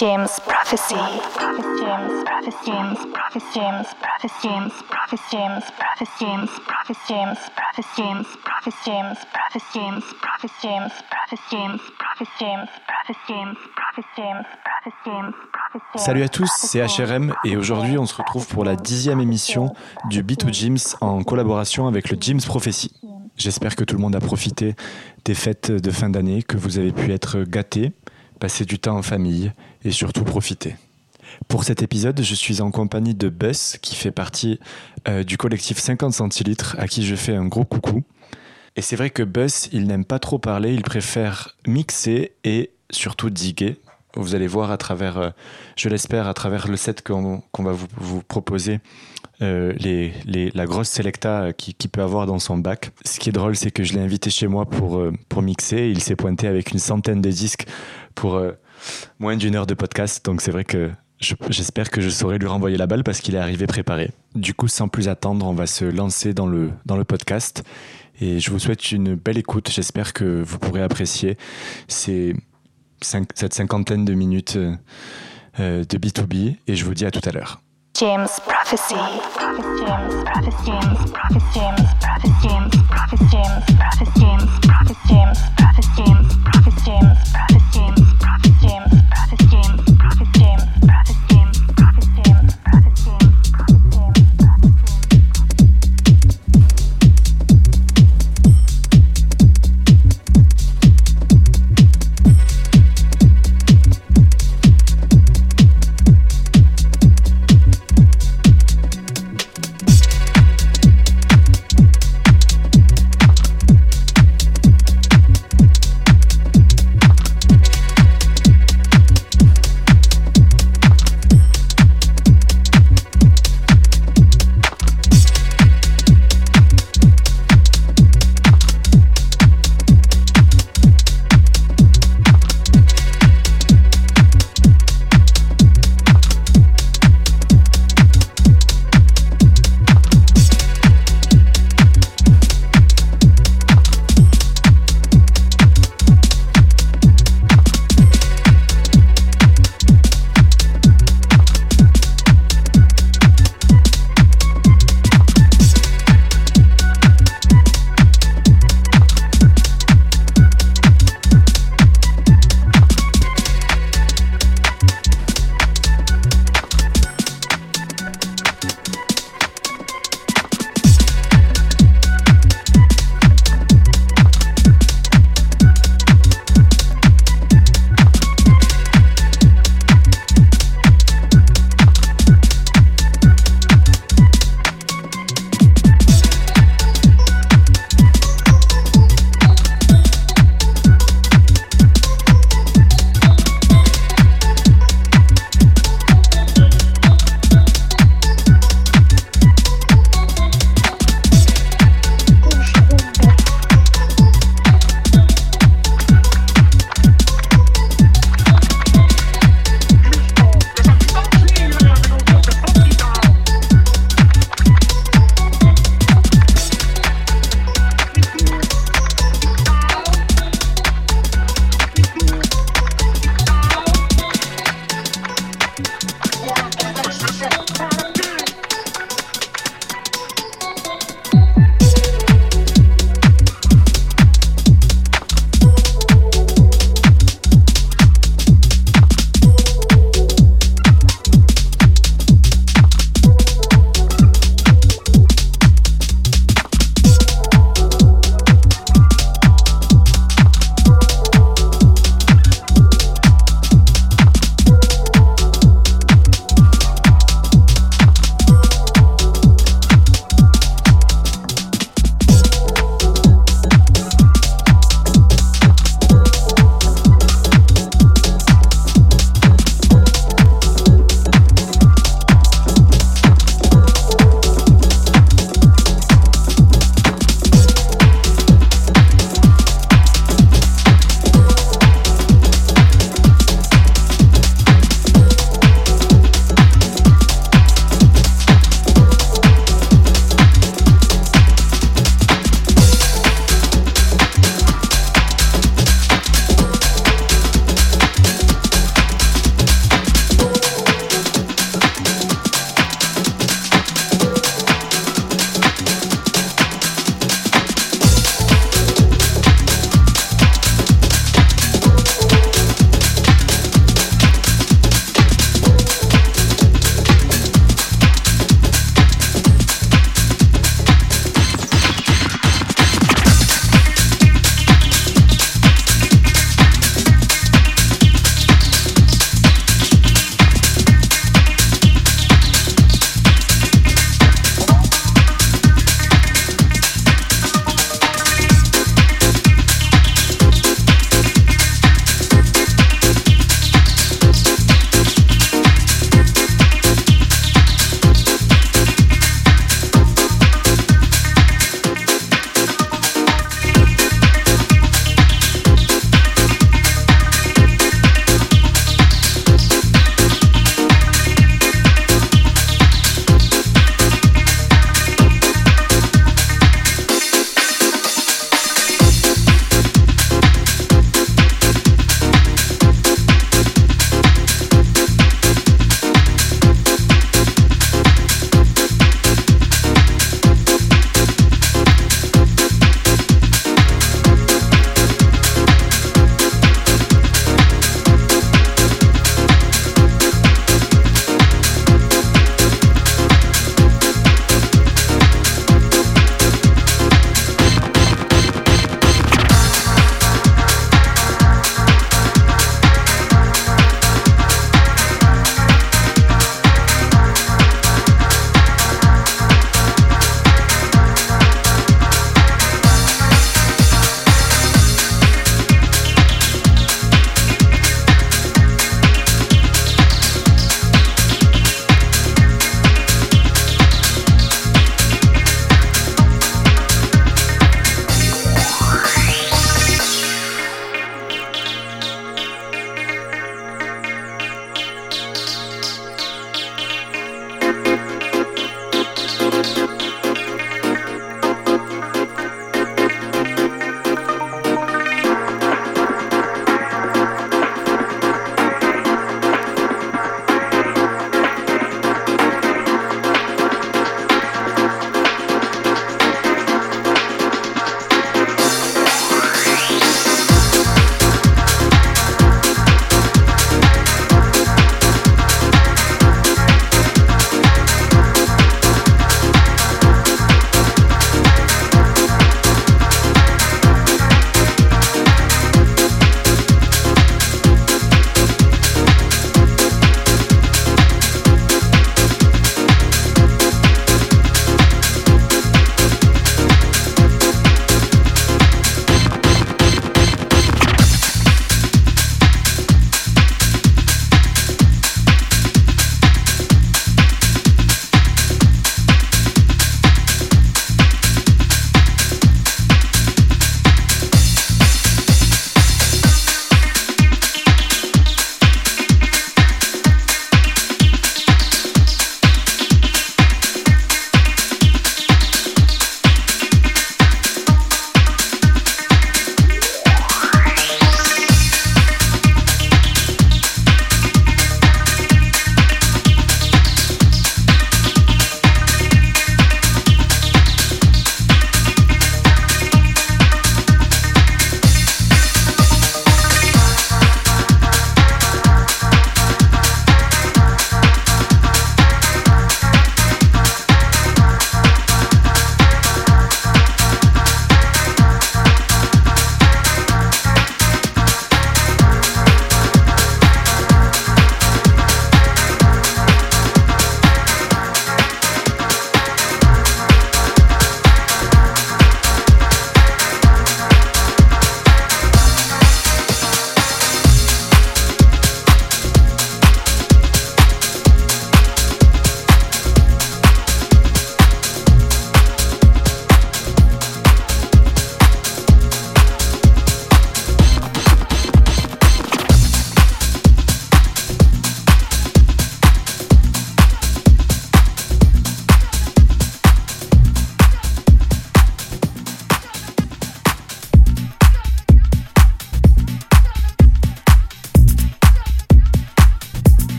James Prophecy. James Prophecy. James Prophecy. James Prophecy. James Prophecy. James Prophecy. James Prophecy. James Prophecy. James Prophecy. James Prophecy. James Prophecy. James Prophecy. James Prophecy. James Prophecy. James Prophecy. James Prophecy. James Prophecy. Salut à tous, c'est HRM et aujourd'hui on se retrouve pour la dixième émission du B2 James en collaboration avec le James Prophecy. J'espère que tout le monde a profité des fêtes de fin d'année, que vous avez pu être gâtés, passer du temps en famille et surtout profiter. Pour cet épisode, je suis en compagnie de Buzz, qui fait partie euh, du collectif 50 centilitres, à qui je fais un gros coucou. Et c'est vrai que Buzz, il n'aime pas trop parler, il préfère mixer et surtout diguer. Vous allez voir à travers, euh, je l'espère, à travers le set qu'on va vous, proposer, euh, la grosse selecta qu'il qui peut avoir dans son bac. Ce qui est drôle, c'est que je l'ai invité chez moi pour mixer. Il s'est pointé avec une centaine de disques pour euh, moins d'une heure de podcast. Donc c'est vrai que je- j'espère que je saurai lui renvoyer la balle parce qu'il est arrivé préparé. Du coup, sans plus attendre, on va se lancer dans le, dans le podcast. Et je vous souhaite une belle écoute. J'espère que vous pourrez apprécier ces cette cinquantaine de minutes euh, euh, de B2B. Et je vous dis à tout à l'heure. James Prophecy.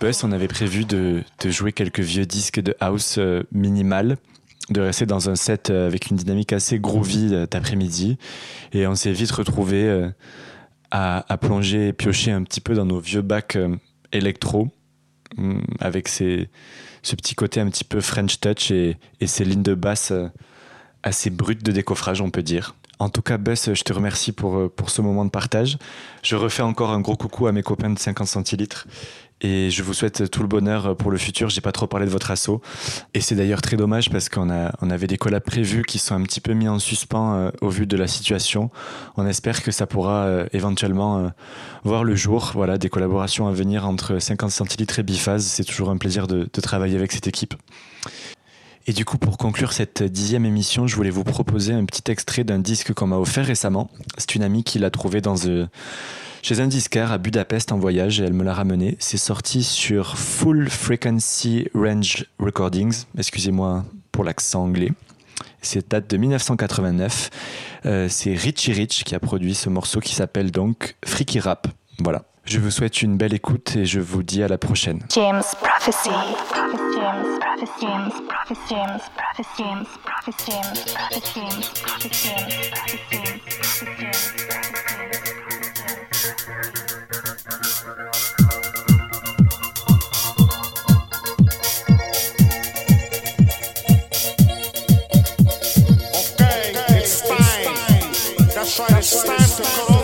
Buzz, on avait prévu de, jouer quelques vieux disques de house euh, minimal, de rester dans un set euh, avec une dynamique assez groovy euh, d'après-midi. Et on s'est vite retrouvé à, plonger et piocher un petit peu dans nos vieux bacs électro, hum, avec ce petit côté un petit peu French touch et, ces lignes de basse assez brutes de décoffrage, on peut dire. En tout cas, Bess, je te remercie pour, pour ce moment de partage. Je refais encore un gros coucou à mes copains de 50 centilitres et je vous souhaite tout le bonheur pour le futur. J'ai pas trop parlé de votre assaut et c'est d'ailleurs très dommage parce qu'on a, on avait des collabs prévus qui sont un petit peu mis en suspens euh, au vu de la situation. On espère que ça pourra euh, éventuellement euh, voir le jour. Voilà, des collaborations à venir entre 50 centilitres et Biphase. C'est toujours un plaisir de, travailler avec cette équipe. Et du coup, pour conclure cette dixième émission, je voulais vous proposer un petit extrait d'un disque qu'on m'a offert récemment. C'est une amie qui l'a trouvé dans chez un disquaire à Budapest en voyage et elle me l'a ramené. C'est sorti sur Full Frequency Range Recordings. Excusez-moi pour l'accent anglais. C'est date de 1989. Euh, c'est Richie Rich qui a produit ce morceau qui s'appelle donc Freaky Rap. Voilà. Je vous souhaite une belle écoute et je vous dis à la prochaine. James Prophecy. try to stand to come